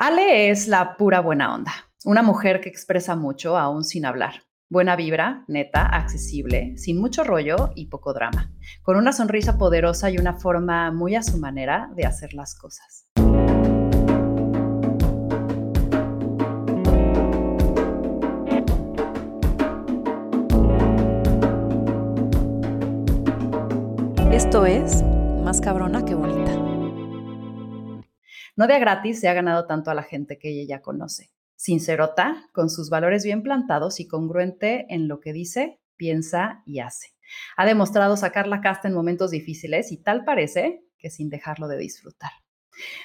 Ale es la pura buena onda, una mujer que expresa mucho aún sin hablar. Buena vibra, neta, accesible, sin mucho rollo y poco drama, con una sonrisa poderosa y una forma muy a su manera de hacer las cosas. Esto es Más cabrona que bonita. No de gratis se ha ganado tanto a la gente que ella ya conoce. Sincerota, con sus valores bien plantados y congruente en lo que dice, piensa y hace. Ha demostrado sacar la casta en momentos difíciles y tal parece que sin dejarlo de disfrutar.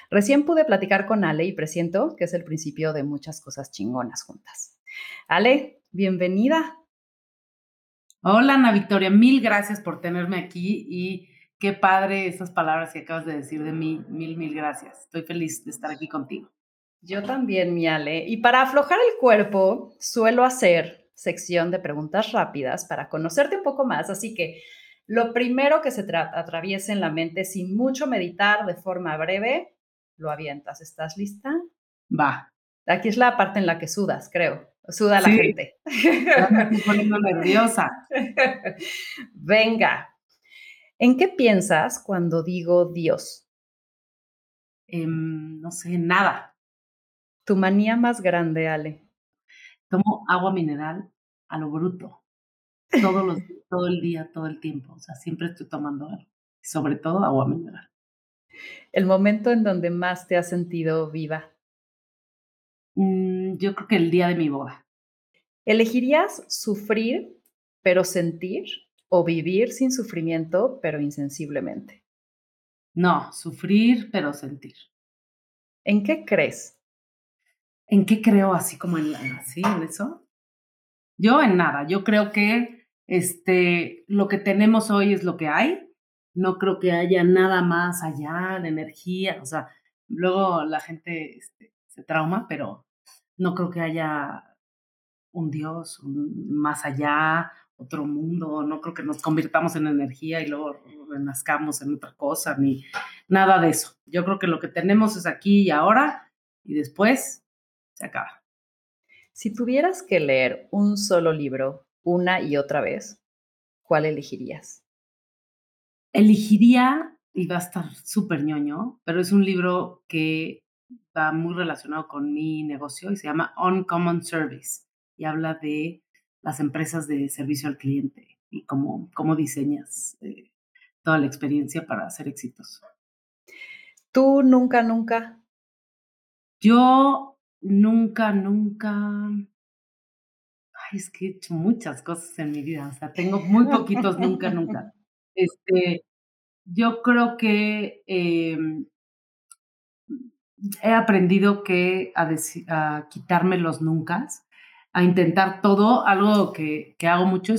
Recién pude platicar con Ale y presiento que es el principio de muchas cosas chingonas juntas. Ale, bienvenida. Hola Ana Victoria, mil gracias por tenerme aquí y Qué padre esas palabras que acabas de decir de mí. Mil, mil gracias. Estoy feliz de estar aquí contigo. Yo también, mi Ale. Y para aflojar el cuerpo, suelo hacer sección de preguntas rápidas para conocerte un poco más. Así que lo primero que se atraviese en la mente sin mucho meditar de forma breve, lo avientas. ¿Estás lista? Va. Aquí es la parte en la que sudas, creo. Suda la gente. Me estoy poniendo nerviosa. Venga, ¿En qué piensas cuando digo Dios? no sé, nada. Tu manía más grande, Ale. Tomo agua mineral a lo bruto. Todos los, todo el día, todo el tiempo. O sea, siempre estoy tomando algo. Sobre todo agua mineral. El momento en donde más te has sentido viva. Mm, yo creo que el día de mi boda. ¿Elegirías sufrir, pero sentir? O vivir sin sufrimiento, pero insensiblemente? No, sufrir, pero sentir. ¿En qué crees? ¿En qué creo así como en, así, en eso? Yo en nada. Yo creo que este, lo que tenemos hoy es lo que hay. No creo que haya nada más allá de energía. O sea, luego la gente este, se trauma, pero no creo que haya un Dios un más allá otro mundo, no creo que nos convirtamos en energía y luego renazcamos en otra cosa, ni nada de eso. Yo creo que lo que tenemos es aquí y ahora y después se acaba. Si tuvieras que leer un solo libro una y otra vez, ¿cuál elegirías? Elegiría, y va a estar súper ñoño, pero es un libro que está muy relacionado con mi negocio y se llama Uncommon Service y habla de las empresas de servicio al cliente y cómo, cómo diseñas eh, toda la experiencia para ser exitoso. ¿Tú nunca, nunca? Yo nunca, nunca... Ay, es que he hecho muchas cosas en mi vida, o sea, tengo muy poquitos nunca, nunca. Este, yo creo que em, he aprendido que a, a quitarme los nunca a intentar todo, algo que, que hago mucho,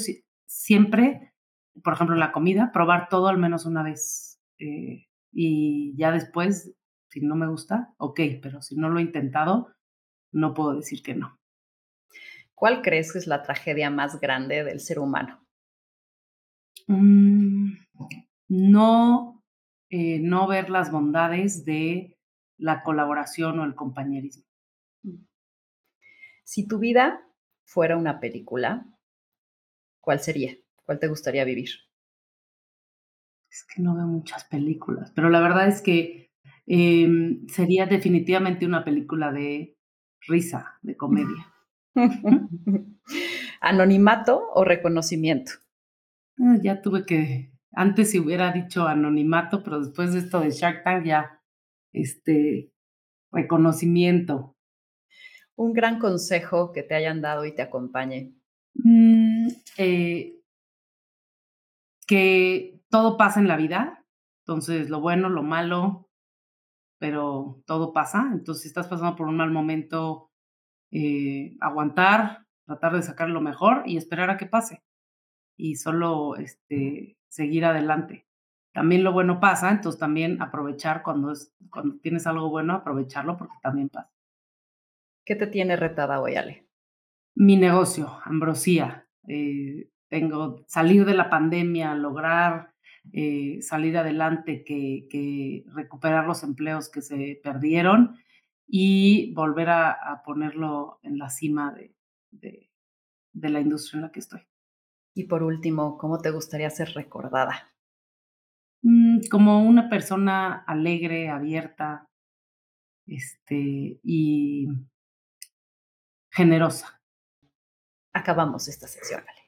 siempre, por ejemplo, la comida, probar todo al menos una vez. Eh, y ya después, si no me gusta, ok, pero si no lo he intentado, no puedo decir que no. ¿Cuál crees que es la tragedia más grande del ser humano? Mm, no, eh, no ver las bondades de la colaboración o el compañerismo. Si tu vida fuera una película, ¿cuál sería? ¿Cuál te gustaría vivir? Es que no veo muchas películas, pero la verdad es que em, sería definitivamente una película de risa, de comedia. ¿Anonimato o reconocimiento? Ah, ya tuve que, antes si hubiera dicho anonimato, pero después de esto de Shark Tank ya, este, reconocimiento un gran consejo que te hayan dado y te acompañe? Mm, eh, que todo pasa en la vida, entonces lo bueno, lo malo, pero todo pasa, entonces si estás pasando por un mal momento, eh, aguantar, tratar de sacar lo mejor y esperar a que pase y solo este, seguir adelante. También lo bueno pasa, entonces también aprovechar cuando, es, cuando tienes algo bueno, aprovecharlo porque también pasa. ¿Qué te tiene retada hoy, Ale? Mi negocio, Ambrosía. Eh, tengo salir de la pandemia, lograr eh, salir adelante, que, que, recuperar los empleos que se perdieron y volver a, ponerlo en la cima de, de la industria en la que estoy. Y por último, ¿cómo te gustaría ser recordada? Mm, como una persona alegre, abierta, este, y generosa. Acabamos esta sección, Ale.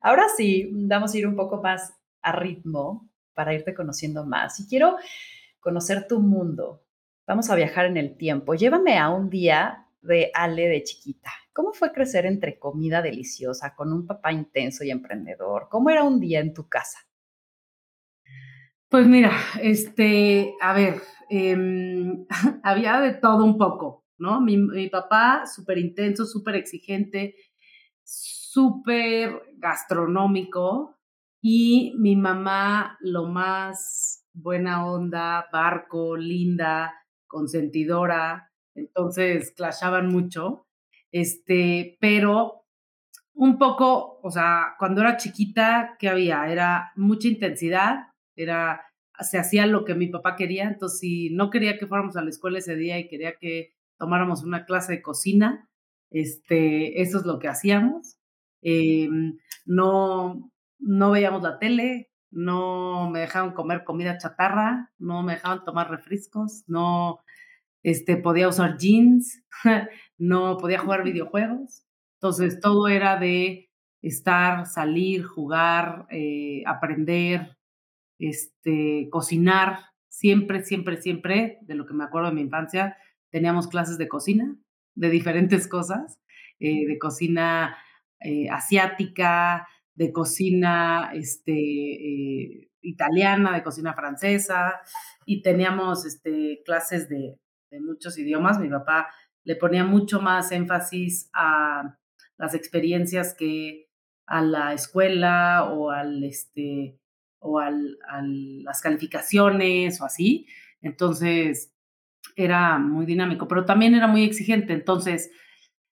Ahora sí, vamos a ir un poco más a ritmo para irte conociendo más. Y quiero conocer tu mundo. Vamos a viajar en el tiempo. Llévame a un día de Ale de chiquita. ¿Cómo fue crecer entre comida deliciosa con un papá intenso y emprendedor? ¿Cómo era un día en tu casa? Pues mira, este, a ver, em, había de todo un poco, ¿no? Mi, mi papá, súper intenso, súper exigente, súper gastronómico y mi mamá, lo más buena onda, barco, linda, consentidora, entonces clashaban mucho. Este, pero un poco, o sea, cuando era chiquita, ¿qué había? Era mucha intensidad, era, se hacía lo que mi papá quería, entonces si no quería que fuéramos a la escuela ese día y quería que tomáramos una clase de cocina, este, eso es lo que hacíamos. Em, no, no veíamos la tele, no me dejaban comer comida chatarra, no me dejaban tomar refrescos, no este, podía usar jeans, no podía jugar videojuegos. Entonces, todo era de estar, salir, jugar, eh, aprender, este, cocinar. Siempre, siempre, siempre, de lo que me acuerdo de mi infancia, teníamos clases de cocina, de diferentes cosas, eh, de cocina eh, asiática, de cocina este, italiana, de cocina francesa, y teníamos este, clases de, de muchos idiomas. Mi papá le ponía mucho más énfasis a las experiencias que a la escuela o al este o al, a las calificaciones o así. Entonces era muy dinámico, pero también era muy exigente. Entonces,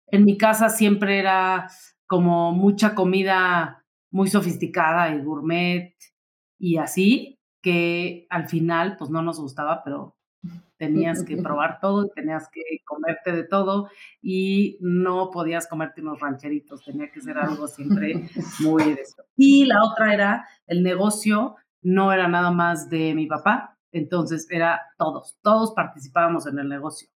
en mi casa siempre era como mucha comida muy sofisticada y gourmet y así, que al final pues no nos gustaba, pero tenías que probar todo, tenías que comerte de todo y no podías comerte unos rancheritos, tenía que ser algo siempre muy de eso. Y la otra era el negocio, no era nada más de mi papá, entonces era todos, todos participábamos en el negocio.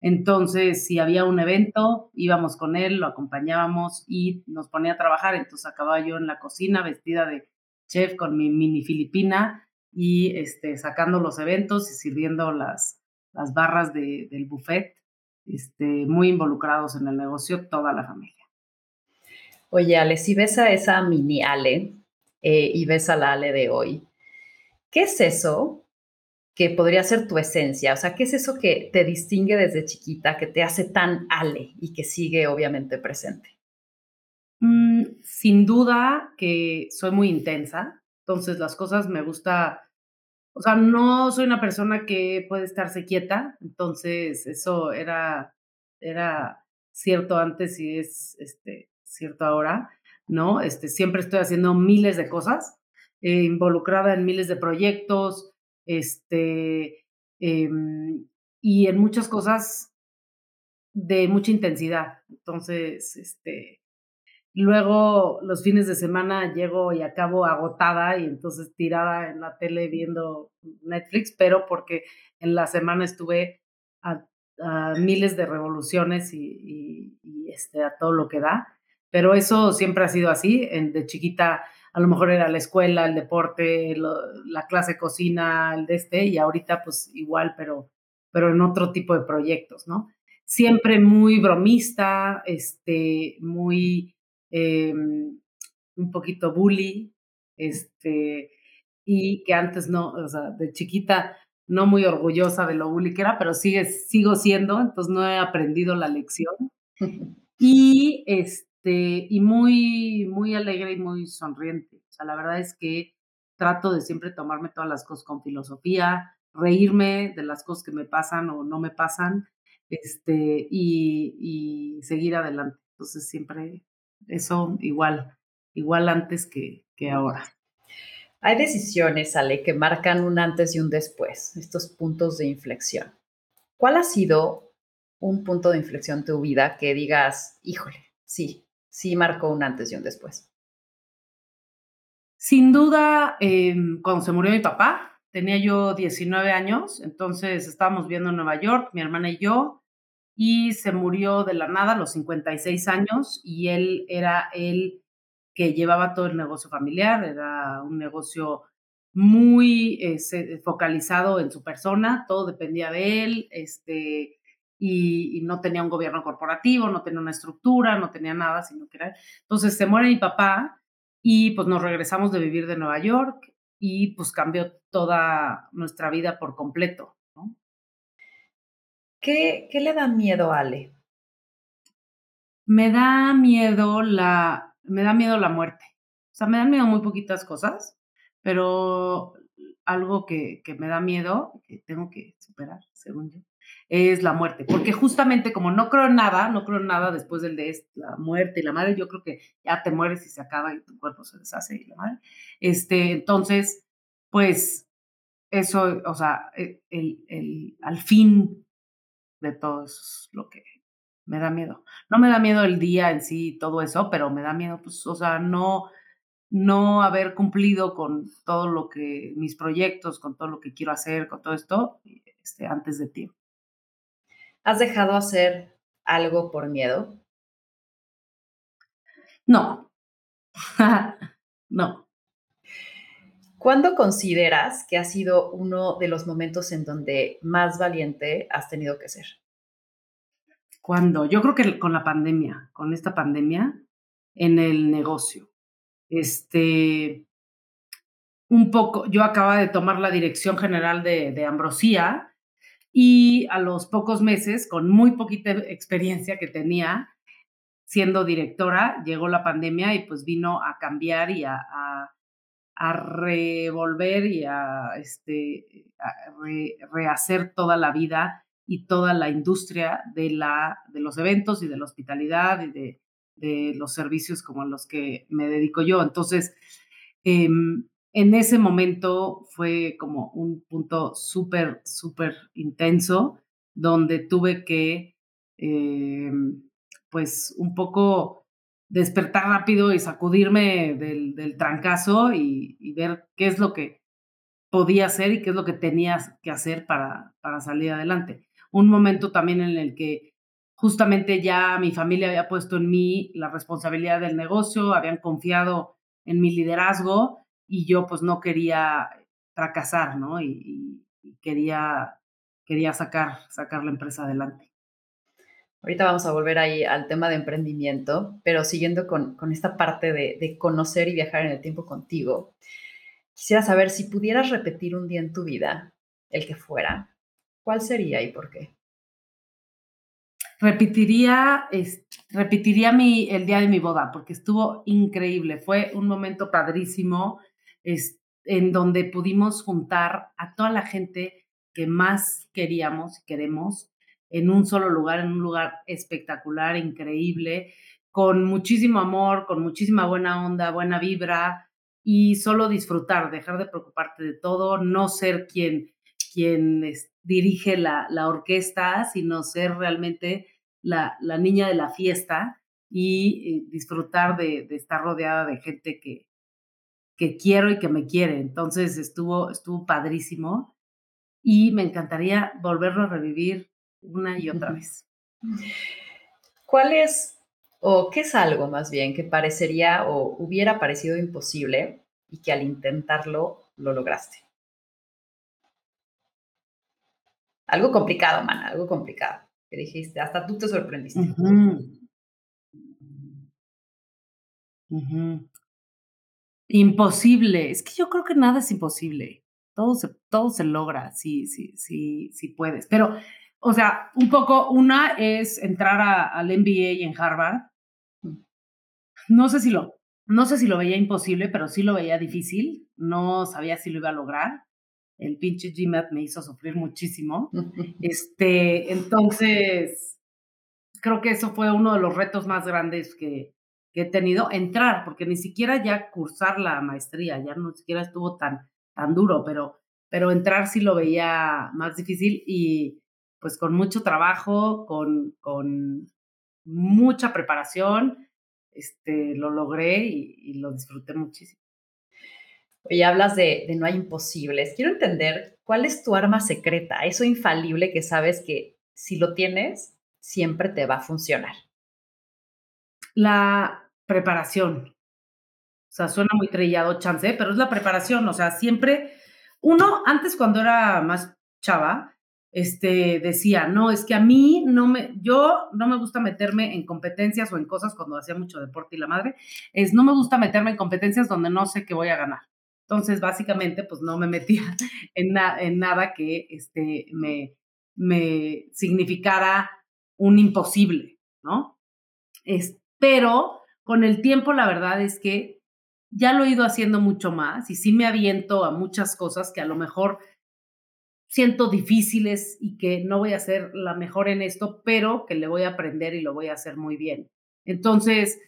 Entonces, si había un evento, íbamos con él, lo acompañábamos y nos ponía a trabajar. Entonces acababa yo en la cocina vestida de chef con mi mini filipina y este, sacando los eventos y sirviendo las, las barras de, del buffet, este, muy involucrados en el negocio, toda la familia. Oye, Ale, si ves a esa mini Ale eh, y ves a la Ale de hoy, ¿qué es eso que podría ser tu esencia? O sea, ¿qué es eso que te distingue desde chiquita, que te hace tan Ale y que sigue obviamente presente? Mm, sin duda que soy muy intensa, entonces las cosas me gusta o sea, no soy una persona que puede estarse quieta, entonces eso era, era cierto antes y es este, cierto ahora, ¿no? Este, siempre estoy haciendo miles de cosas, eh, involucrada en miles de proyectos, este, em, y en muchas cosas de mucha intensidad. Entonces, este, Luego los fines de semana llego y acabo agotada y entonces tirada en la tele viendo Netflix, pero porque en la semana estuve a, miles de revoluciones y, este, a todo lo que da. Pero eso siempre ha sido así. En, de chiquita a lo mejor era la escuela, el deporte, la clase de cocina, el de este, y ahorita pues igual, pero, pero en otro tipo de proyectos, ¿no? Siempre muy bromista, este, muy eh, un poquito bully, este, y que antes no, o sea, de chiquita no muy orgullosa de lo bully que era, pero sigue, sigo siendo, entonces no he aprendido la lección. y este, y muy, muy alegre y muy sonriente. O sea, la verdad es que trato de siempre tomarme todas las cosas con filosofía, reírme de las cosas que me pasan o no me pasan, este, y, y seguir adelante. Entonces siempre eso igual, igual antes que, que ahora. Hay decisiones, Ale, que marcan un antes y un después, estos puntos de inflexión. ¿Cuál ha sido un punto de inflexión en tu vida que digas, híjole, sí, sí marcó un antes y un después? Sin duda, em, cuando se murió mi papá, tenía yo 19 años, entonces estábamos viendo en Nueva York, mi hermana y yo, y se murió de la nada a los 56 años y él era el que llevaba todo el negocio familiar, era un negocio muy eh, focalizado en su persona, todo dependía de él, este, y, no tenía un gobierno corporativo, no tenía una estructura, no tenía nada, sino que era... Entonces se muere mi papá y pues nos regresamos de vivir de Nueva York y pues cambió toda nuestra vida por completo. ¿Qué, ¿Qué le da miedo a Ale? Me da miedo la, me da miedo la muerte. O sea, me dan miedo muy poquitas cosas, pero algo que, que me da miedo, que tengo que superar, según yo, es la muerte. Porque justamente como no creo en nada, no creo en nada después del de la muerte y la madre, yo creo que ya te mueres y se acaba y tu cuerpo se deshace y la madre. Este, entonces, pues eso, o sea, e, el, el, al fin de todo eso es lo que me da miedo. No me da miedo el día en sí, todo eso, pero me da miedo, pues, o sea, no, no haber cumplido con todo lo que, mis proyectos, con todo lo que quiero hacer, con todo esto, este, antes de tiempo. ¿Has dejado hacer algo por miedo? No. no. ¿Cuándo consideras que ha sido uno de los momentos en donde más valiente has tenido que ser? Cuando, yo creo que con la pandemia, con esta pandemia, en el negocio. Este, un poco, yo acababa de tomar la dirección general de, de Ambrosía y a los pocos meses, con muy poquita experiencia que tenía siendo directora, llegó la pandemia y pues vino a cambiar y a, a, revolver y a, este, rehacer toda la vida y toda la industria de, la, de los eventos y de la hospitalidad y de, de los servicios como los que me dedico yo. Entonces, eh, en ese momento fue como un punto súper, súper intenso, donde tuve que, eh, pues, un poco despertar rápido y sacudirme del, del trancazo y, y, ver qué es lo que podía hacer y qué es lo que tenía que hacer para, para salir adelante. Un momento también en el que justamente ya mi familia había puesto en mí la responsabilidad del negocio, habían confiado en mi liderazgo y yo pues no quería fracasar, ¿no? Y, quería, quería sacar, sacar la empresa adelante. Ahorita vamos a volver ahí al tema de emprendimiento, pero siguiendo con, con esta parte de, de, conocer y viajar en el tiempo contigo, quisiera saber si pudieras repetir un día en tu vida, el que fuera, ¿cuál sería y por qué? Repetiría, repetiría mi, el día de mi boda, porque estuvo increíble, fue un momento padrísimo en donde pudimos juntar a toda la gente que más queríamos y queremos en un solo lugar, en un lugar espectacular, increíble, con muchísimo amor, con muchísima buena onda, buena vibra y solo disfrutar, dejar de preocuparte de todo, no ser quien, quien dirige la, la, orquesta, sino ser realmente la, la niña de la fiesta y disfrutar de, de, estar rodeada de gente que, que quiero y que me quiere. Entonces estuvo, estuvo padrísimo y me encantaría volverlo a revivir una y otra vez. ¿Cuál es, o qué es algo más bien que parecería o hubiera parecido imposible y que al intentarlo lo lograste? Algo complicado, mana, algo complicado. Que dijiste, hasta tú te sorprendiste. Imposible. Es que yo creo que nada es imposible. Todo se, todo se logra si, sí, sí, sí puedes. Pero, o sea, un poco, una es entrar al MBA en Harvard. No sé si lo, no sé si lo veía imposible, pero sí lo veía difícil. No sabía si lo iba a lograr. El pinche GMAT me hizo sufrir muchísimo. Este, entonces, creo que eso fue uno de los retos más grandes que, que he tenido, entrar, porque ni siquiera ya cursar la maestría, ya no siquiera estuvo tan, tan duro, pero, pero entrar sí lo veía más difícil y, pues con mucho trabajo, con, con mucha preparación, este, lo logré y, lo disfruté muchísimo. Oye, hablas de, de, no hay imposibles. Quiero entender cuál es tu arma secreta, eso infalible que sabes que si lo tienes, siempre te va a funcionar. La preparación. O sea, suena muy trillado, chance, pero es la preparación. O sea, siempre, uno, antes cuando era más chava, este, decía, no, es que a mí no me, yo no me gusta meterme en competencias o en cosas cuando hacía mucho deporte y la madre, es, no me gusta meterme en competencias donde no sé que voy a ganar. Entonces, básicamente, pues no me metía en, en nada que este, me, me significara un imposible, ¿no? Es, pero con el tiempo, la verdad es que ya lo he ido haciendo mucho más y sí me aviento a muchas cosas que a lo mejor siento difíciles y que no voy a ser la mejor en esto, pero que le voy a aprender y lo voy a hacer muy bien. Entonces,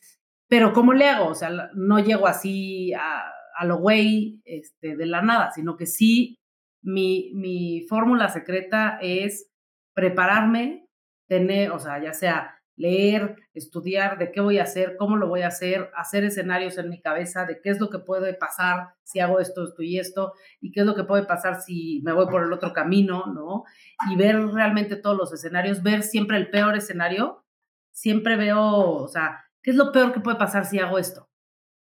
pero ¿cómo le hago? O sea, no llego así a, lo güey este, de la nada, sino que sí, mi, mi fórmula secreta es prepararme, tener, o sea, ya sea leer, estudiar de qué voy a hacer, cómo lo voy a hacer, hacer escenarios en mi cabeza de qué es lo que puede pasar si hago esto, esto y esto, y qué es lo que puede pasar si me voy por el otro camino, ¿no? Y ver realmente todos los escenarios, ver siempre el peor escenario, siempre veo, o sea, ¿qué es lo peor que puede pasar si hago esto?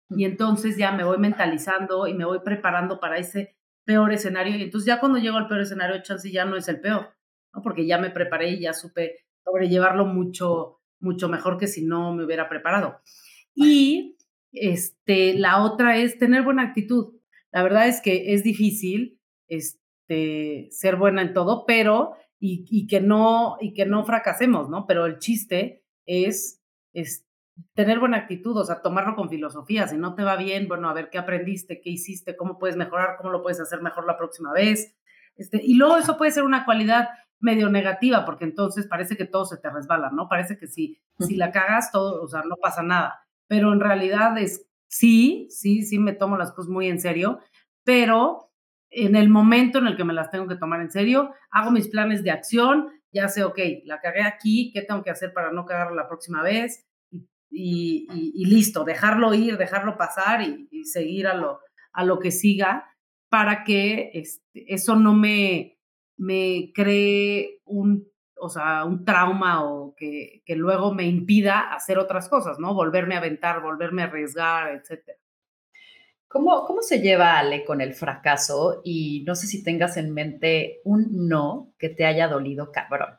Y entonces ya me voy mentalizando y me voy preparando para ese peor escenario, y entonces ya cuando llego al peor escenario, chance ya no es el peor, ¿no? Porque ya me preparé y ya supe sobrellevarlo mucho mucho mejor que si no me hubiera preparado. Y este, la otra es tener buena actitud. La verdad es que es difícil este, ser buena en todo, pero y, que no, y que no fracasemos, ¿no? Pero el chiste es, es tener buena actitud, o sea, tomarlo con filosofía. Si no te va bien, bueno, a ver qué aprendiste, qué hiciste, cómo puedes mejorar, cómo lo puedes hacer mejor la próxima vez. Este, y luego eso puede ser una cualidad medio negativa, porque entonces parece que todo se te resbala, ¿no? Parece que si, si la cagas, todo, o sea, no pasa nada. Pero en realidad es, sí, sí, sí me tomo las cosas muy en serio, pero en el momento en el que me las tengo que tomar en serio, hago mis planes de acción, ya sé, ok, la cagué aquí, ¿qué tengo que hacer para no cagarla la próxima vez? Y, y, listo, dejarlo ir, dejarlo pasar y, seguir a lo, a lo que siga para que este, eso no me, me cree un, o sea, un trauma o que, que luego me impida hacer otras cosas, ¿no? Volverme a aventar, volverme a arriesgar, etcétera. ¿Cómo, ¿Cómo se lleva Ale con el fracaso? Y no sé si tengas en mente un no que te haya dolido cabrón.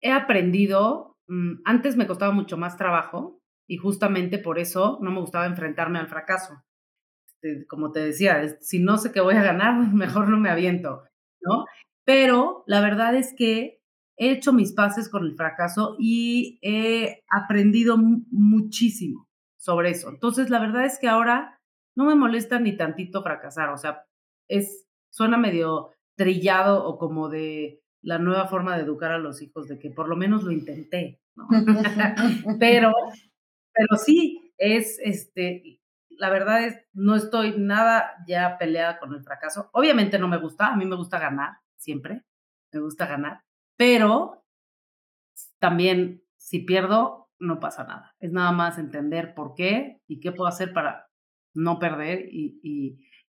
He aprendido, mm, antes me costaba mucho más trabajo y justamente por eso no me gustaba enfrentarme al fracaso. Este, como te decía, si no sé que voy a ganar, mejor no me aviento. ¿No? Pero la verdad es que he hecho mis pases con el fracaso y he aprendido muchísimo sobre eso. Entonces, la verdad es que ahora no me molesta ni tantito fracasar, o sea, es suena medio trillado o como de la nueva forma de educar a los hijos de que por lo menos lo intenté, ¿no? pero pero sí es este la verdad es, no estoy nada ya peleada con el fracaso. Obviamente no me gusta, a mí me gusta ganar, siempre, me gusta ganar, pero también si pierdo, no pasa nada. Es nada más entender por qué y qué puedo hacer para no perder y,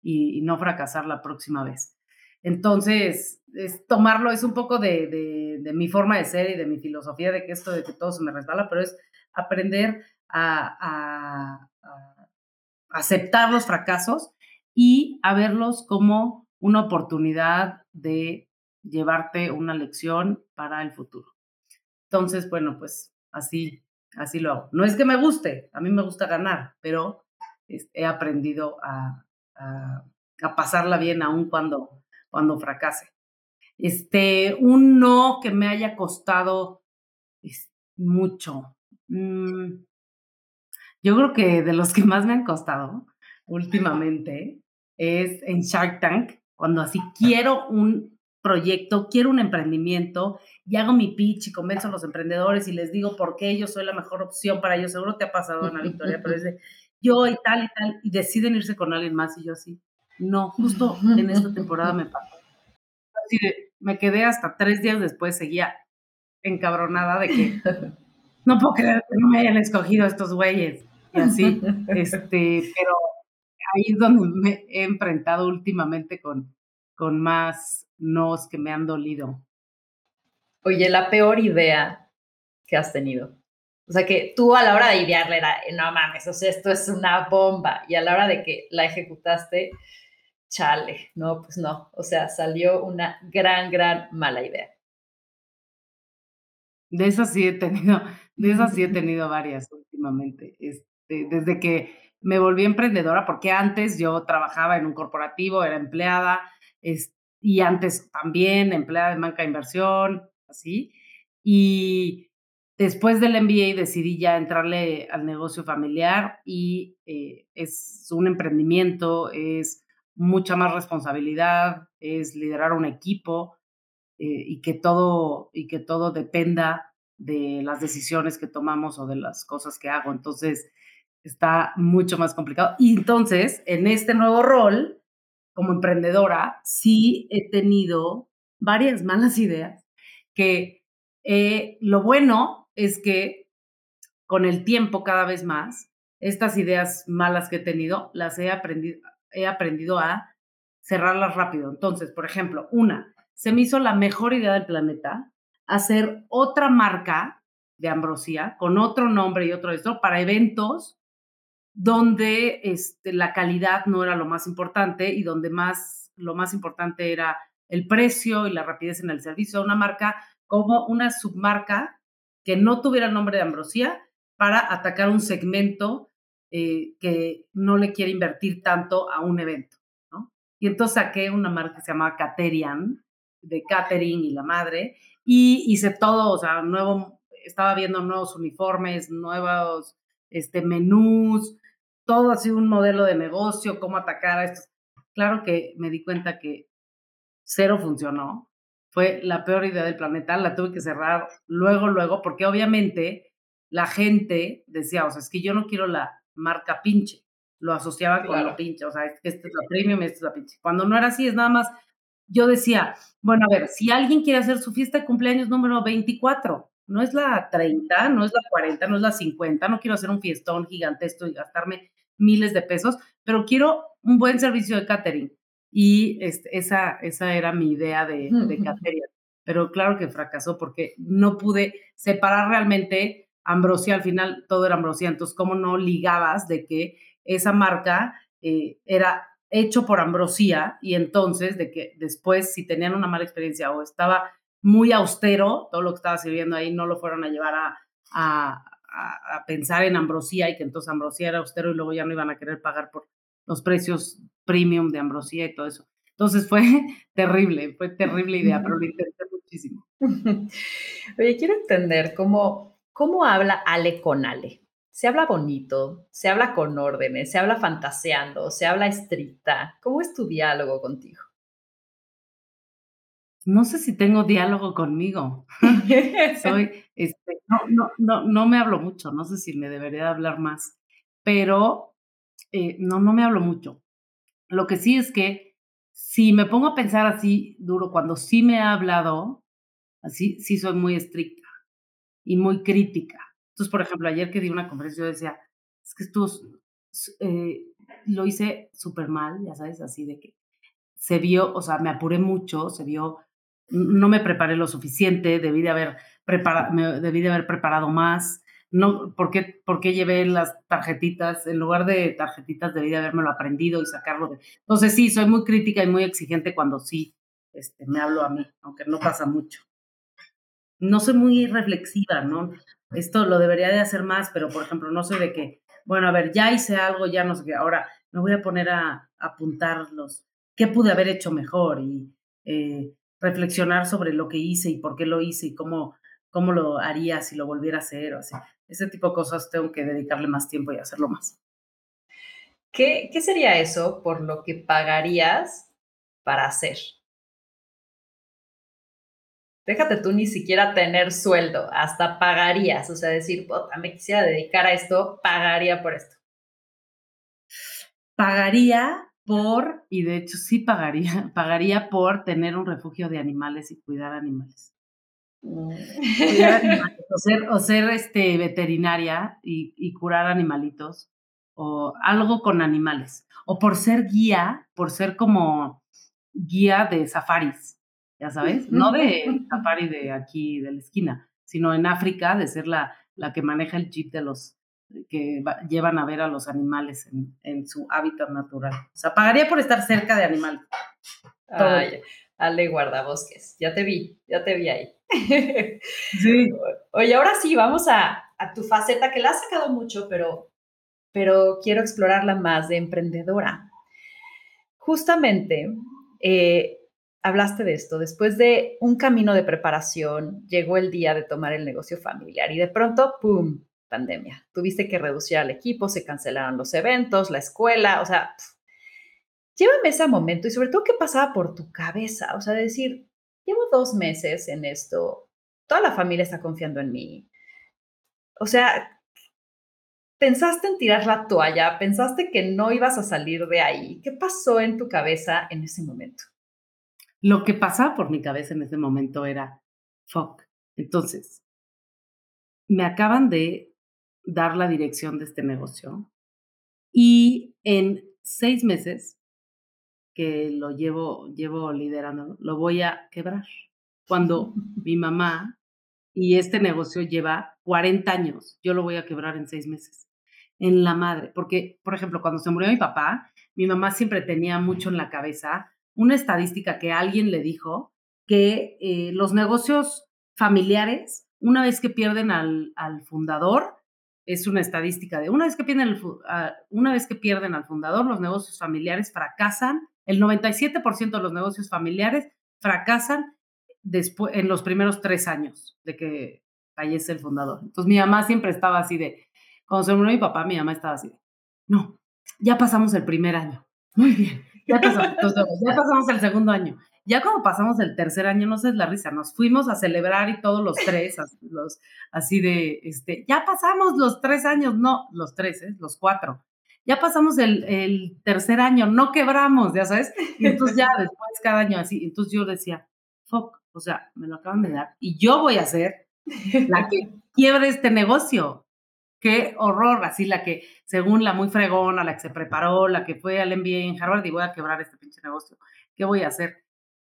y, no fracasar la próxima vez. Entonces, es tomarlo es un poco de, de, mi forma de ser y de mi filosofía de que esto de que todo se me resbala, pero es aprender a aceptar los fracasos y a verlos como una oportunidad de llevarte una lección para el futuro. Entonces, bueno, pues así, así lo hago. No es que me guste, a mí me gusta ganar, pero he aprendido a, a, pasarla bien aún cuando, cuando fracase. Este, un no que me haya costado es mucho. Mm, yo creo que de los que más me han costado últimamente es en Shark Tank, cuando así quiero un proyecto, quiero un emprendimiento y hago mi pitch y convenzo a los emprendedores y les digo por qué yo soy la mejor opción para ellos. Seguro te ha pasado, Ana Victoria, pero es de yo y tal y tal, y deciden irse con alguien más y yo así. No, justo en esta temporada me pasó. Así de, me quedé hasta tres días después, seguía encabronada de que no puedo creer que no me hayan escogido estos güeyes. Y así, este, pero ahí es donde me he enfrentado últimamente con, con más nos que me han dolido. Oye, la peor idea que has tenido. O sea, que tú a la hora de idearla era, no mames, o sea, esto es una bomba. Y a la hora de que la ejecutaste, chale, no, pues no. O sea, salió una gran, gran mala idea. De esas sí he tenido, de esas sí he tenido varias últimamente. Este, desde que me volví emprendedora, porque antes yo trabajaba en un corporativo, era empleada, y antes también empleada de banca de inversión, así. Y después del MBA decidí ya entrarle al negocio familiar y eh, es un emprendimiento, es mucha más responsabilidad, es liderar un equipo eh, y, que todo, y que todo dependa de las decisiones que tomamos o de las cosas que hago. Entonces, está mucho más complicado. Y entonces, en este nuevo rol, como emprendedora, sí he tenido varias malas ideas que eh, lo bueno es que con el tiempo cada vez más, estas ideas malas que he tenido, las he aprendido, he aprendido a cerrarlas rápido. Entonces, por ejemplo, una, se me hizo la mejor idea del planeta hacer otra marca de ambrosía con otro nombre y otro esto para eventos donde este, la calidad no era lo más importante y donde más lo más importante era el precio y la rapidez en el servicio. Una marca como una submarca que no tuviera el nombre de ambrosía para atacar un segmento eh, que no le quiere invertir tanto a un evento. Y entonces saqué una marca que se llama Caterian, de catering y la madre, y hice todo, o sea, nuevo, estaba viendo nuevos uniformes, nuevos este, menús, todo así un modelo de negocio, cómo atacar a estos. Claro que me di cuenta que cero funcionó, fue la peor idea del planeta, la tuve que cerrar luego, luego, porque obviamente la gente decía, o sea, es que yo no quiero la marca pinche, lo asociaba con lo pinche, o sea, es que esta es la premium, esta es la pinche. Cuando no era así, es nada más, yo decía, bueno, a ver, si alguien quiere hacer su fiesta de cumpleaños número 24, no es la 30, no es la 40, no es la 50, no quiero hacer un fiestón gigantesco y gastarme miles de pesos, pero quiero un buen servicio de catering. Y este, esa, esa era mi idea de, de catering. Pero claro que fracasó porque no pude separar realmente Ambrosia, al final todo era Ambrosia, entonces cómo no ligabas de que esa marca eh, era hecho por Ambrosía y entonces de que después si tenían una mala experiencia o estaba muy austero, todo lo que estaba sirviendo ahí no lo fueron a llevar a, a, a, pensar en Ambrosía y que entonces Ambrosía era austero y luego ya no iban a querer pagar por los precios premium de Ambrosía y todo eso. Entonces fue terrible, fue terrible idea, pero lo intenté muchísimo. Oye, quiero entender cómo ¿Cómo habla Ale con Ale? ¿Se habla bonito? ¿Se habla con órdenes? ¿Se habla fantaseando? ¿Se habla estricta? ¿Cómo es tu diálogo contigo? No sé si tengo diálogo conmigo. Soy, este, no, no, no, no me hablo mucho, no sé si me debería hablar más, pero eh, no, no me hablo mucho. Lo que sí es que si me pongo a pensar así duro, cuando sí me ha hablado, así, sí soy muy estricta y muy crítica. Entonces, por ejemplo, ayer que di una conferencia, yo decía, es que esto eh, lo hice súper mal, ya sabes, así de que se vio, o sea, me apuré mucho, se vio, no me preparé lo suficiente, debí de haber, preparado, debí de haber preparado más. No, ¿por qué, ¿Por qué llevé las tarjetitas? En lugar de tarjetitas, debí de lo aprendido y sacarlo de. Entonces, sí, soy muy crítica y muy exigente cuando sí este, me hablo a mí, aunque no pasa mucho no soy muy reflexiva, ¿no? Esto lo debería de hacer más, pero por ejemplo, no soy de que, bueno, a ver, ya hice algo, ya no sé qué, ahora me voy a poner a, apuntar los, qué pude haber hecho mejor y eh, reflexionar sobre lo que hice y por qué lo hice y cómo, cómo lo haría si lo volviera a hacer o así. Ese tipo de cosas tengo que dedicarle más tiempo y hacerlo más. ¿Qué, qué sería eso por lo que pagarías para hacer? déjate tú ni siquiera tener sueldo, hasta pagarías, o sea, decir, me quisiera dedicar a esto, pagaría por esto. Pagaría por, y de hecho sí pagaría, pagaría por tener un refugio de animales y cuidar animales. Mm. cuidar animales o ser, o ser este, veterinaria y, y curar animalitos o algo con animales. O por ser guía, por ser como guía de safaris, ya sabes, no de safari de aquí, de la esquina, sino en África, de ser la, la que maneja el jeep de los que llevan a ver a los animales en, en, su hábitat natural. O sea, pagaría por estar cerca de animales. Ay, Ale guardabosques, ya te vi, ya te vi ahí. Sí. Oye, ahora sí, vamos a, a tu faceta que la has sacado mucho, pero, pero quiero explorarla más de emprendedora. Justamente, eh, hablaste de esto, después de un camino de preparación, llegó el día de tomar el negocio familiar y de pronto, ¡pum!, pandemia. Tuviste que reducir al equipo, se cancelaron los eventos, la escuela, o sea, llévame ese momento y sobre todo qué pasaba por tu cabeza, o sea, decir, llevo dos meses en esto, toda la familia está confiando en mí. O sea, pensaste en tirar la toalla, pensaste que no ibas a salir de ahí. ¿Qué pasó en tu cabeza en ese momento? Lo que pasaba por mi cabeza en ese momento era, fuck. Entonces, me acaban de dar la dirección de este negocio y en seis meses que lo llevo, llevo liderando, lo voy a quebrar. Cuando mi mamá y este negocio lleva 40 años, yo lo voy a quebrar en seis meses. En la madre, porque, por ejemplo, cuando se murió mi papá, mi mamá siempre tenía mucho en la cabeza una estadística que alguien le dijo que eh, los negocios familiares, una vez que pierden al, al, fundador, es una estadística de una vez que pierden, el, una vez que pierden al fundador, los negocios familiares fracasan, el 97% de los negocios familiares fracasan después, en los primeros tres años de que fallece el fundador. Entonces mi mamá siempre estaba así de, cuando se murió mi papá, mi mamá estaba así de, no, ya pasamos el primer año, muy bien, ya pasamos, el segundo año. Ya cuando pasamos el tercer año, no sé, la risa, nos fuimos a celebrar y todos los tres, los, así de, este, ya pasamos los tres años, no, los tres, ¿eh? los cuatro. Ya pasamos el, el tercer año, no quebramos, ya sabes. Y entonces ya después cada año así, entonces yo decía, fuck, o sea, me lo acaban de dar y yo voy a ser la que quiebre este negocio qué horror, así la que, según la muy fregona, la que se preparó, la que fue al MBA en Harvard, y voy a quebrar este pinche negocio, ¿qué voy a hacer?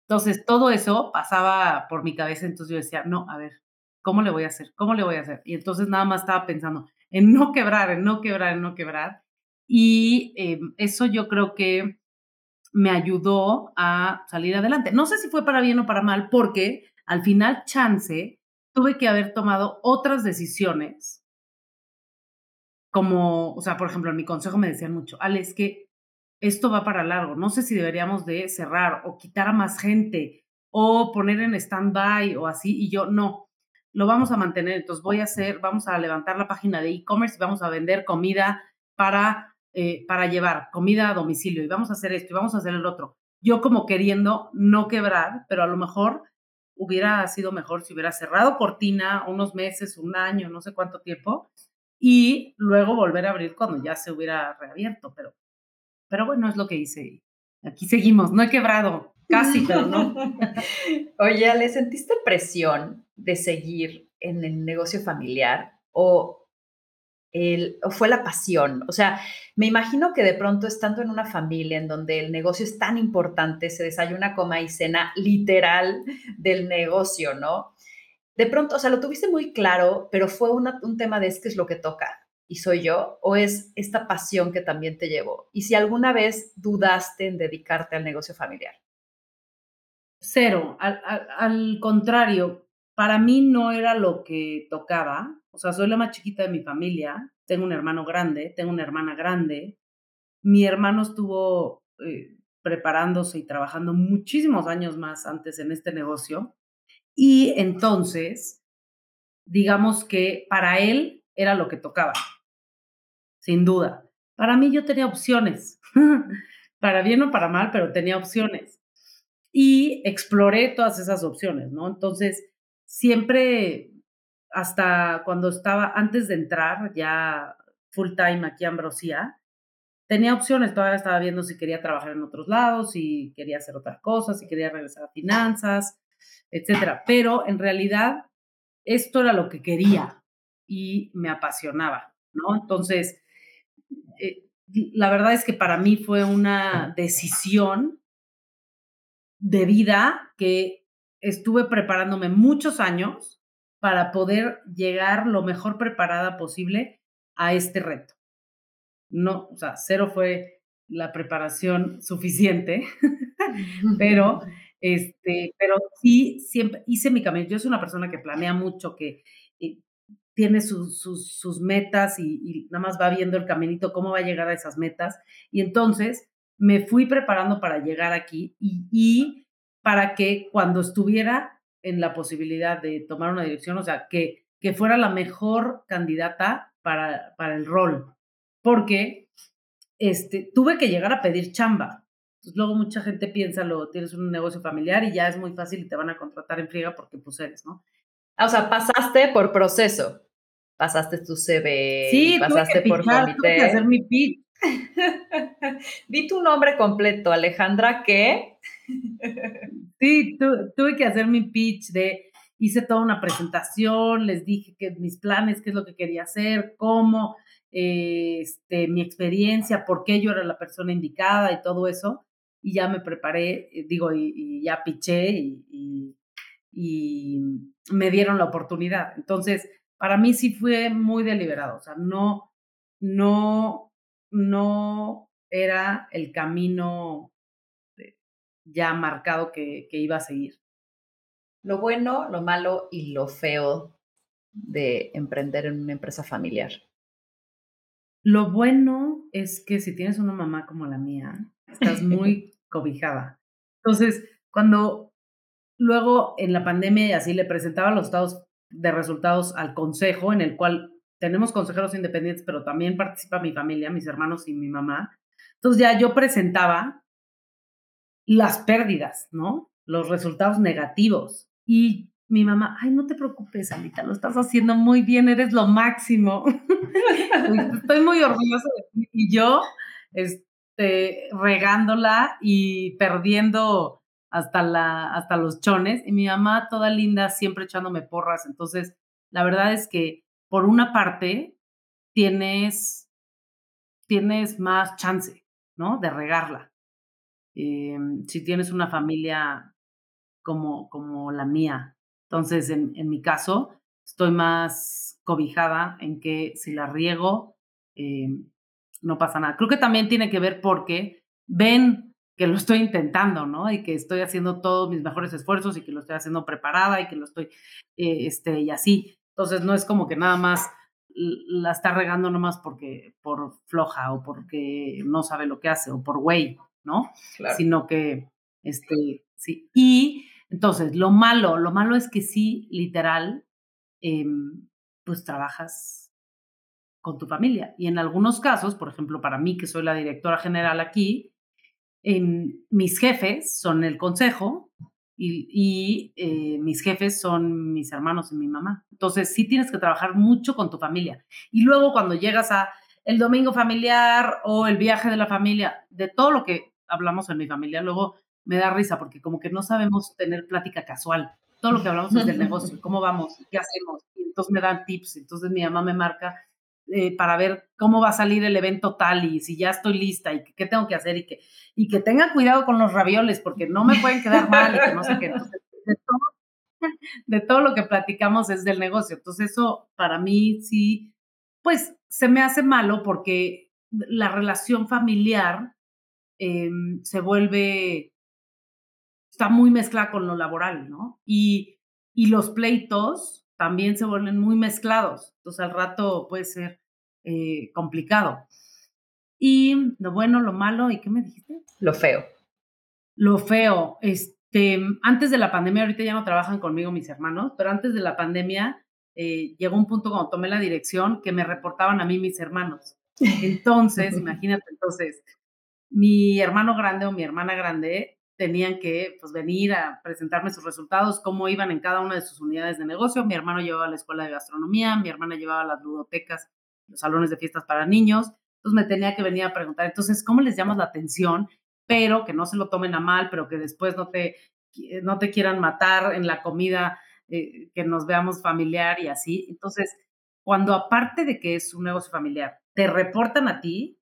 Entonces, todo eso pasaba por mi cabeza, entonces yo decía, no, a ver, ¿cómo le voy a hacer? ¿Cómo le voy a hacer? Y entonces nada más estaba pensando en no quebrar, en no quebrar, en no quebrar. Y em, eso yo creo que me ayudó a salir adelante. No sé si fue para bien o para mal, porque al final, chance, tuve que haber tomado otras decisiones como, o sea, por ejemplo, en mi consejo me decían mucho, Ale, es que esto va para largo, no sé si deberíamos de cerrar o quitar a más gente o poner en stand-by o así, y yo no, lo vamos a mantener, entonces voy a hacer, vamos a levantar la página de e-commerce y vamos a vender comida para, eh, para llevar, comida a domicilio, y vamos a hacer esto y vamos a hacer el otro. Yo como queriendo no quebrar, pero a lo mejor hubiera sido mejor si hubiera cerrado cortina unos meses, un año, no sé cuánto tiempo, y luego volver a abrir cuando ya se hubiera reabierto, pero, pero bueno, es lo que hice. Aquí seguimos, no he quebrado, casi, pero no. Oye, ¿le sentiste presión de seguir en el negocio familiar o, el, o fue la pasión? O sea, me imagino que de pronto estando en una familia en donde el negocio es tan importante, se desayuna, coma y cena literal del negocio, ¿no? de pronto, o sea, lo tuviste muy claro, pero fue un tema de es que es lo que toca y soy yo, o es esta pasión que también te llevó. Y si alguna vez dudaste en dedicarte al negocio familiar. Cero, al, al contrario, para mí no era lo que tocaba. O sea, soy la más chiquita de mi familia, tengo un hermano grande, tengo una hermana grande. Mi hermano estuvo eh, preparándose y trabajando muchísimos años más antes en este negocio. Y entonces, digamos que para él era lo que tocaba, sin duda. Para mí yo tenía opciones, para bien o para mal, pero tenía opciones. Y exploré todas esas opciones, ¿no? Entonces, siempre, hasta cuando estaba, antes de entrar ya full time aquí a Ambrosía, tenía opciones, todavía estaba viendo si quería trabajar en otros lados, si quería hacer otras cosas, si quería regresar a finanzas, etcétera. Pero en realidad esto era lo que quería y me apasionaba, ¿no? Entonces, eh, la verdad es que para mí fue una decisión de vida que estuve preparándome muchos años para poder llegar lo mejor preparada posible a este reto. No, o sea, cero fue la preparación suficiente, pero este, pero sí siempre hice mi camino. Yo soy una persona que planea mucho, que tiene sus, sus, metas y, nada más va viendo el caminito, cómo va a llegar a esas metas. Y entonces me fui preparando para llegar aquí y, y para que cuando estuviera en la posibilidad de tomar una dirección, o sea, que, que fuera la mejor candidata para, para el rol. Porque este, tuve que llegar a pedir chamba. Entonces, luego mucha gente piensa, lo tienes un negocio familiar y ya es muy fácil y te van a contratar en friega porque pues eres, ¿no? Ah, o sea, pasaste por proceso pasaste tu CV, sí, pasaste por comité. Tuve que hacer mi pitch. Di tu nombre completo, Alejandra, ¿qué? sí, tuve que hacer mi pitch de, hice toda una presentación, les dije que mis planes, qué es lo que quería hacer, cómo, este, mi experiencia, por qué yo era la persona indicada y todo eso. Y ya me preparé, eh, digo, y, ya piché y, y me dieron la oportunidad. Entonces, para mí sí fue muy deliberado, o sea, no, no, no era el camino ya marcado que, iba a seguir. Lo bueno, lo malo y lo feo de emprender en una empresa familiar. Lo bueno es que si tienes una mamá como la mía, estás muy cobijada. Entonces, cuando luego en la pandemia y así le presentaba los estados de resultados al consejo, en el cual tenemos consejeros independientes, pero también participa mi familia, mis hermanos y mi mamá. Entonces ya yo presentaba las pérdidas, ¿no? Los resultados negativos. Y mi mamá, ay, no te preocupes, Alita, lo estás haciendo muy bien, eres lo máximo. Estoy muy orgullosa de ti. Y yo, este, regándola y perdiendo hasta, la, hasta los chones y mi mamá toda linda siempre echándome porras. Entonces, la verdad es que por una parte tienes, tienes más chance, ¿no? De regarla. Em, si tienes una familia como, como la mía. Entonces, en, en, mi caso, estoy más cobijada en que si la riego, em, no pasa nada. Creo que también tiene que ver porque ven que lo estoy intentando, ¿no? Y que estoy haciendo todos mis mejores esfuerzos y que lo estoy haciendo preparada y que lo estoy, eh, este, y así. Entonces, no es como que nada más la está regando nomás porque, por floja o porque no sabe lo que hace o por güey, ¿no? Sino que, este, sí. Y entonces, lo malo, lo malo es que sí, literal, em, pues trabajas con tu familia. Y en algunos casos, por ejemplo, para mí, que soy la directora general aquí, mis jefes son el consejo y, eh, mis jefes son mis hermanos y mi mamá. Entonces sí tienes que trabajar mucho con tu familia. Y luego cuando llegas a el domingo familiar o el viaje de la familia, de todo lo que hablamos en mi familia, luego me da risa porque como que no sabemos tener plática casual. Todo lo que hablamos es del negocio, cómo vamos, qué hacemos. Y entonces me dan tips. Entonces mi mamá me marca eh, para ver cómo va a salir el evento tal y si ya estoy lista y qué tengo que hacer y que, y que tenga cuidado con los ravioles porque no me pueden quedar mal y que no sé qué. de, todo, lo que platicamos es del negocio. Entonces eso para mí sí, pues se me hace malo porque la relación familiar em, se vuelve, está muy mezclada con lo laboral, ¿no? Y, y los pleitos también se vuelven muy mezclados. Entonces al rato puede ser eh, complicado. Y lo bueno, lo malo, ¿y qué me dijiste? Lo feo. Lo feo. Este, antes de la pandemia, ahorita ya no trabajan conmigo mis hermanos, pero antes de la pandemia eh, llegó un punto cuando tomé la dirección que me reportaban a mí mis hermanos. Entonces, imagínate, entonces, mi hermano grande o mi hermana grande tenían que pues, venir a presentarme sus resultados, cómo iban en cada una de sus unidades de negocio. Mi hermano llevaba la escuela de gastronomía, mi hermana llevaba las ludotecas, los salones de fiestas para niños, Entonces me tenía que venir a preguntar, entonces, ¿cómo les llamas la atención? Pero que no se lo tomen a mal, pero que después no te, no te quieran matar en la comida, eh, que nos veamos familiar y así. Entonces, cuando aparte de que es un negocio familiar, te reportan a ti,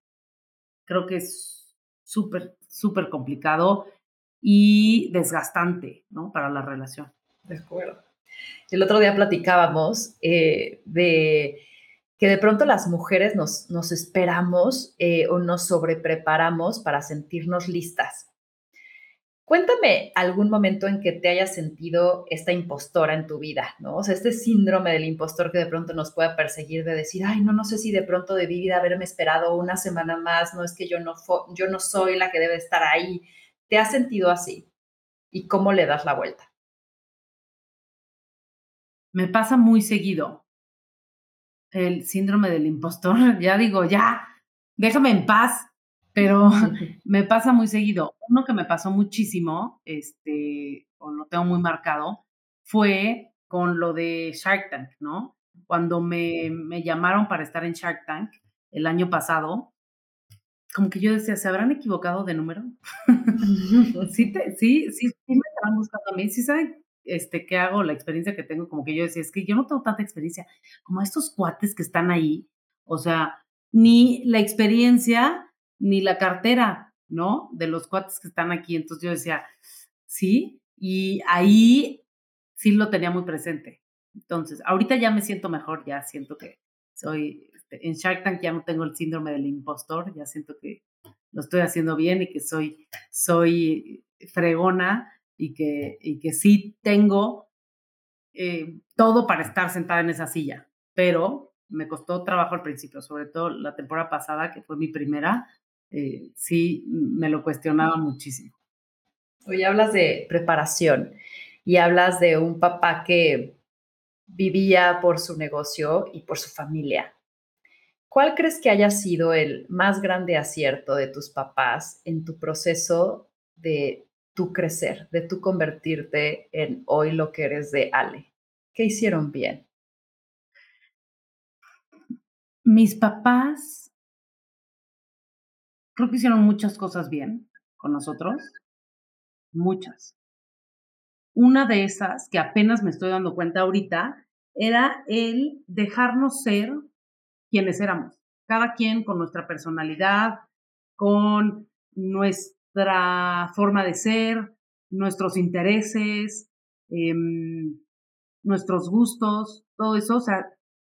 creo que es súper, súper complicado y desgastante, ¿no? Para la relación. De acuerdo. El otro día platicábamos eh, de que de pronto las mujeres nos, nos esperamos eh, o nos sobrepreparamos para sentirnos listas. Cuéntame algún momento en que te hayas sentido esta impostora en tu vida, ¿no? O sea, este síndrome del impostor que de pronto nos pueda perseguir de decir, ay, no, no sé si de pronto debí de haberme esperado una semana más, no es que yo no, yo no soy la que debe estar ahí. ¿Te has sentido así? ¿Y cómo le das la vuelta? Me pasa muy seguido el síndrome del impostor. Ya digo, ya, déjame en paz pero me pasa muy seguido. Uno que me pasó muchísimo, este, o lo tengo muy marcado, fue con lo de Shark Tank, ¿no? Cuando me, me llamaron para estar en Shark Tank el año pasado, como que yo decía, ¿se habrán equivocado de número? sí, sí, sí, sí me estaban buscando a mí, sí saben este, qué hago, la experiencia que tengo, como que yo decía, es que yo no tengo tanta experiencia como estos cuates que están ahí, o sea, ni la experiencia ni la cartera, ¿no? De los cuates que están aquí. Entonces yo decía, sí, y ahí sí lo tenía muy presente. Entonces, ahorita ya me siento mejor, ya siento que soy, en Shark Tank ya no tengo el síndrome del impostor, ya siento que lo estoy haciendo bien y que soy, soy fregona y que, y que sí tengo eh, todo para estar sentada en esa silla, pero me costó trabajo al principio, sobre todo la temporada pasada, que fue mi primera, eh, sí me lo cuestionaba muchísimo. Hoy hablas de preparación y hablas de un papá que vivía por su negocio y por su familia. ¿Cuál crees que haya sido el más grande acierto de tus papás en tu proceso de tu crecer, de tu convertirte en hoy lo que eres de Ale? ¿Qué hicieron bien? Mis papás creo que hicieron muchas cosas bien con nosotros, muchas. Una de esas, que apenas me estoy dando cuenta ahorita, era el dejarnos ser quienes éramos, cada quien con nuestra personalidad, con nuestra forma de ser, nuestros intereses, em, nuestros gustos, todo eso, o sea,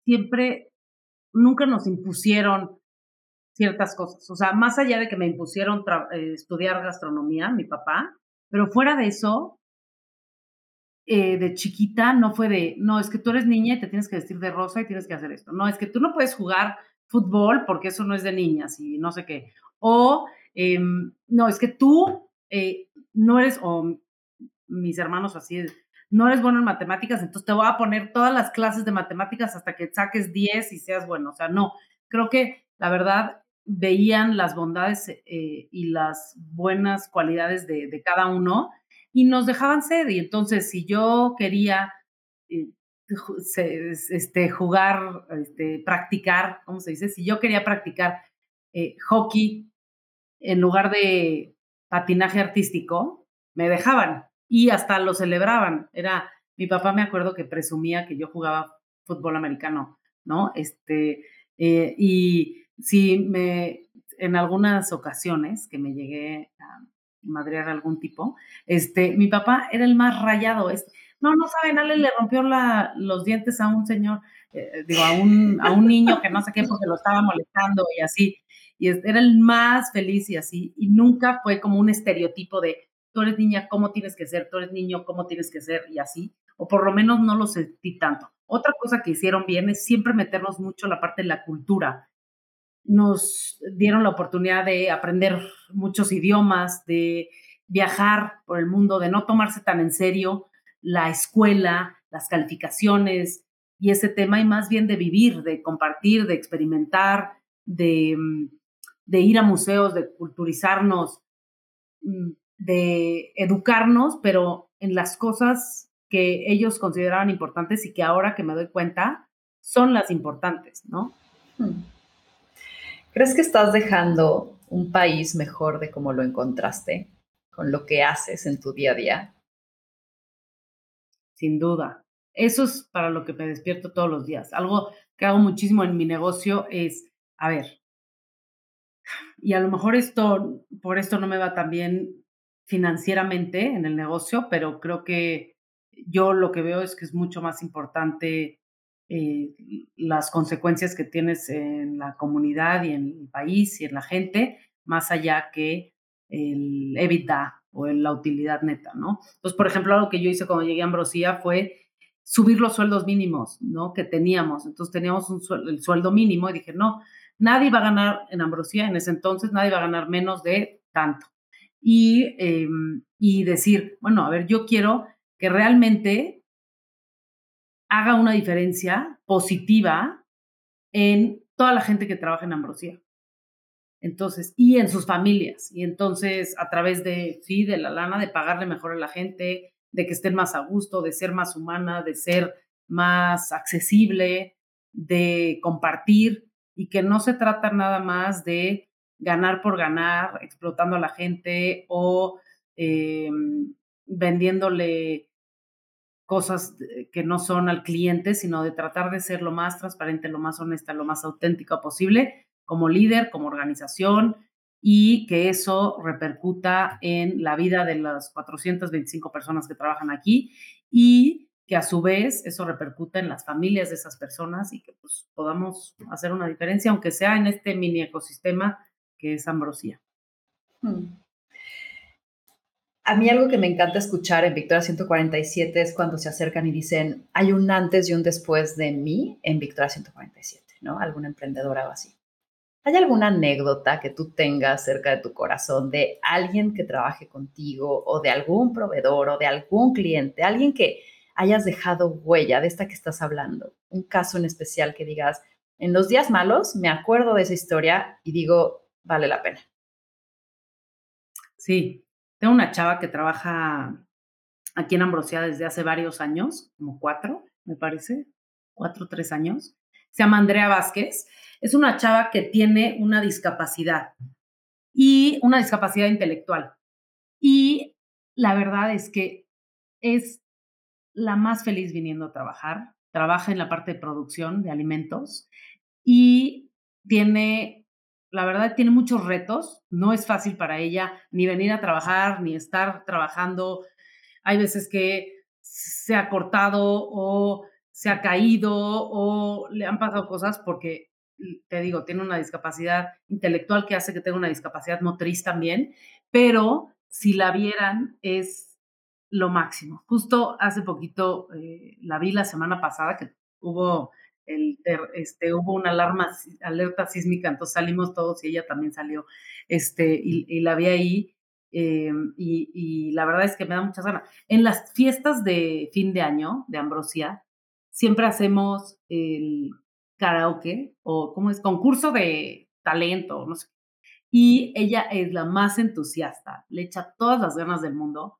siempre, nunca nos impusieron ciertas cosas. O sea, más allá de que me impusieron eh, estudiar gastronomía, mi papá, pero fuera de eso, eh, de chiquita no fue de, no, es que tú eres niña y te tienes que vestir de rosa y tienes que hacer esto. No, es que tú no puedes jugar fútbol porque eso no es de niñas y no sé qué. O, em, no, es que tú eh, no eres, o mis hermanos así, no eres bueno en matemáticas, entonces te voy a poner todas las clases de matemáticas hasta que saques 10 y seas bueno. O sea, no, creo que la verdad veían las bondades eh, y las buenas cualidades de, cada uno y nos dejaban ser. Y entonces, si yo quería eh, este, jugar, este, practicar, ¿cómo se dice? Si yo quería practicar eh, hockey en lugar de patinaje artístico, me dejaban y hasta lo celebraban. Era, mi papá me acuerdo que presumía que yo jugaba fútbol americano, ¿no? Este, y si me, en algunas ocasiones que me llegué a madrear algún tipo, este, mi papá era el más rayado. Es, no, no saben, Ale le rompió los dientes a un señor, eh, digo, a un, a un niño que no sé qué porque lo estaba molestando y así. Y era el más feliz y así. Y nunca fue como un estereotipo de, tú eres niña, ¿cómo tienes que ser? Tú eres niño, ¿cómo tienes que ser? Y así. O por lo menos no lo sentí tanto. Otra cosa que hicieron bien es siempre meternos mucho la parte de la cultura nos dieron la oportunidad de aprender muchos idiomas, de viajar por el mundo, de no tomarse tan en serio la escuela, las calificaciones y ese tema, y más bien de vivir, de compartir, de experimentar, de, mm, ir a museos, de culturizarnos, mm, de educarnos, pero en las cosas que ellos consideraban importantes y que ahora que me doy cuenta son las importantes, ¿no? Hmm. ¿Crees que estás dejando un país mejor de como lo encontraste con lo que haces en tu día a día? Sin duda. Eso es para lo que me despierto todos los días. Algo que hago muchísimo en mi negocio es, a ver, y a lo mejor esto, por esto no me va tan bien financieramente en el negocio, pero creo que yo lo que veo es que es mucho más importante eh, las consecuencias que tienes en la comunidad y en el país y en la gente, más allá que el EBITDA o la utilidad neta, ¿no? Entonces, por ejemplo, algo que yo hice cuando llegué a Ambrosía fue subir los sueldos mínimos, ¿no? Que teníamos. Entonces teníamos un el sueldo mínimo y dije, no, nadie va a ganar en Ambrosía en ese entonces, nadie va a ganar menos de tanto. Y, em, y decir, bueno, a ver, yo quiero que realmente haga una diferencia positiva en toda la gente que trabaja en Ambrosía. Entonces, y en sus familias. Y entonces, a través de, sí, de la lana, de pagarle mejor a la gente, de que estén más a gusto, de ser más humana, de ser más accesible, de compartir y que no se trata nada más de ganar por ganar, explotando a la gente o eh, vendiéndole cosas que no son al cliente, sino de tratar de ser lo más transparente, lo más honesta, lo más auténtica posible como líder, como organización y que eso repercuta en la vida de las 425 personas que trabajan aquí y que a su vez eso repercuta en las familias de esas personas y que pues, podamos hacer una diferencia, aunque sea en este mini ecosistema que es Ambrosía. Hmm. A mí algo que me encanta escuchar en Victoria 147 es cuando se acercan y dicen, hay un antes y un después de mí en Victoria 147, ¿no? Alguna emprendedora o así. ¿Hay alguna anécdota que tú tengas cerca de tu corazón de alguien que trabaje contigo o de algún proveedor o de algún cliente, alguien que hayas dejado huella de esta que estás hablando? Un caso en especial que digas, en los días malos me acuerdo de esa historia y digo, vale la pena. Sí, tengo una chava que trabaja aquí en Ambrosia desde hace varios años, como cuatro, me parece, cuatro, tres años. Se llama Andrea Vázquez es una chava que tiene una discapacidad y una discapacidad intelectual. Y la verdad es que es la más feliz viniendo a trabajar. Trabaja en la parte de producción de alimentos y tiene, la verdad, tiene muchos retos. No es fácil para ella ni venir a trabajar, ni estar trabajando. Hay veces que se ha cortado o se ha caído o le han pasado cosas porque te digo, tiene una discapacidad intelectual que hace que tenga una discapacidad motriz también, pero si la vieran es lo máximo. Justo hace poquito eh, la vi la semana pasada que hubo este, hubo una alarma, alerta sísmica, entonces salimos todos y ella también salió, este, y, la vi ahí, eh, y, y, la verdad es que me da muchas ganas. En las fiestas de fin de año de Ambrosia, siempre hacemos el karaoke o cómo es, concurso de talento, no sé. Y ella es la más entusiasta, le echa todas las ganas del mundo.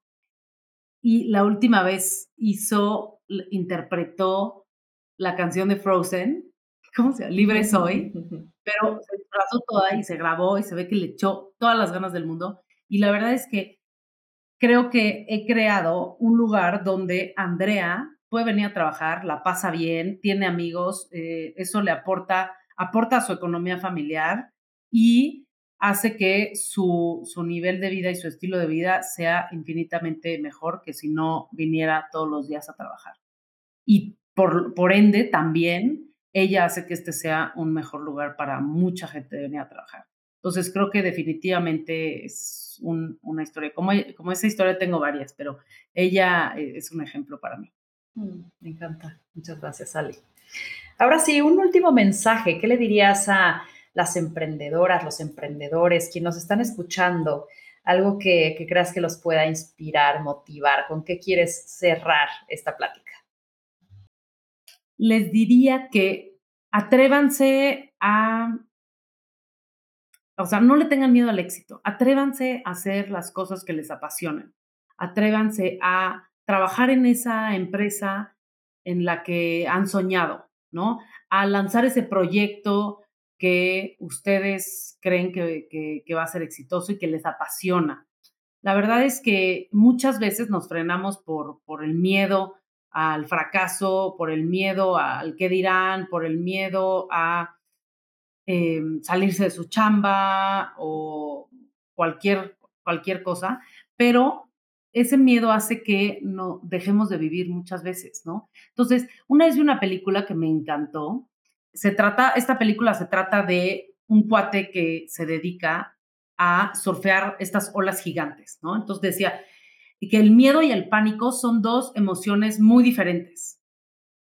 Y la última vez hizo, interpretó la canción de Frozen, ¿cómo se llama? Libre Soy, pero se trazó toda y se grabó y se ve que le echó todas las ganas del mundo. Y la verdad es que creo que he creado un lugar donde Andrea puede venir a trabajar, la pasa bien, tiene amigos, eh, eso le aporta, aporta a su economía familiar y hace que su, su nivel de vida y su estilo de vida sea infinitamente mejor que si no viniera todos los días a trabajar. Y por, ende, también ella hace que este sea un mejor lugar para mucha gente de venir a trabajar. Entonces creo que definitivamente es una historia, como, como esa historia tengo varias, pero ella eh, es un ejemplo para mí. Mm, me encanta. Muchas gracias, Ali. Ahora sí, un último mensaje. ¿Qué le dirías a las emprendedoras, los emprendedores, quienes nos están escuchando? Algo que, que creas que los pueda inspirar, motivar. ¿Con qué quieres cerrar esta plática? Les diría que atrévanse a o sea, no le tengan miedo al éxito. Atrévanse a hacer las cosas que les apasionan. Atrévanse a trabajar en esa empresa en la que han soñado, ¿no? A lanzar ese proyecto que ustedes creen que, va a ser exitoso y que les apasiona. La verdad es que muchas veces nos frenamos por, por el miedo al fracaso, por el miedo al qué dirán, por el miedo a eh, salirse de su chamba o cualquier, cualquier cosa, pero ese miedo hace que no dejemos de vivir muchas veces, ¿no? Entonces, una vez vi una película que me encantó. Se trata, esta película se trata de un cuate que se dedica a surfear estas olas gigantes, ¿no? Entonces decía que el miedo y el pánico son dos emociones muy diferentes.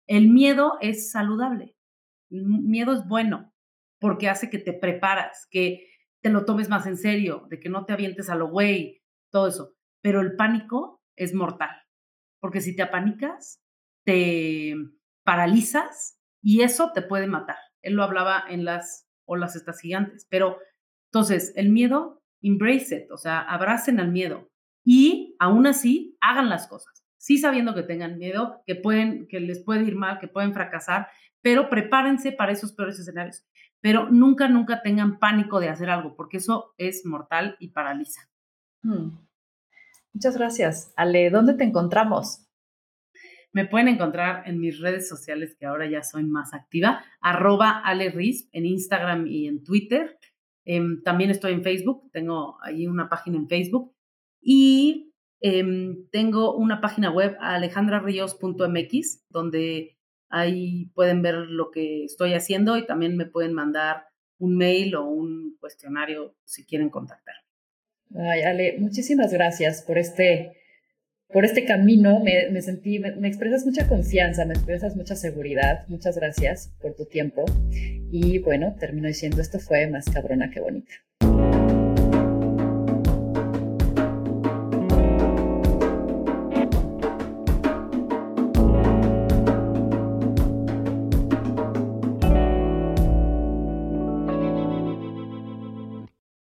El miedo es saludable, el miedo es bueno porque hace que te preparas, que te lo tomes más en serio, de que no te avientes a lo güey, todo eso pero el pánico es mortal, porque si te apanicas, te paralizas y eso te puede matar. Él lo hablaba en las olas estas gigantes, pero entonces el miedo, embrace it, o sea, abracen al miedo y aún así hagan las cosas, sí sabiendo que tengan miedo, que pueden, que les puede ir mal, que pueden fracasar, pero prepárense para esos peores escenarios. Pero nunca, nunca tengan pánico de hacer algo, porque eso es mortal y paraliza. Hmm. Muchas gracias. Ale, ¿dónde te encontramos? Me pueden encontrar en mis redes sociales, que ahora ya soy más activa, arroba Ale en Instagram y en Twitter. Em, también estoy en Facebook, tengo ahí una página en Facebook. Y em, tengo una página web, alejandrarios.mx, donde ahí pueden ver lo que estoy haciendo y también me pueden mandar un mail o un cuestionario si quieren contactar. Ay, Ale, muchísimas gracias por este, por este camino. Me, sentí, me, expresas mucha confianza, me expresas mucha seguridad. Muchas gracias por tu tiempo. Y bueno, termino diciendo, esto fue más cabrona que bonita.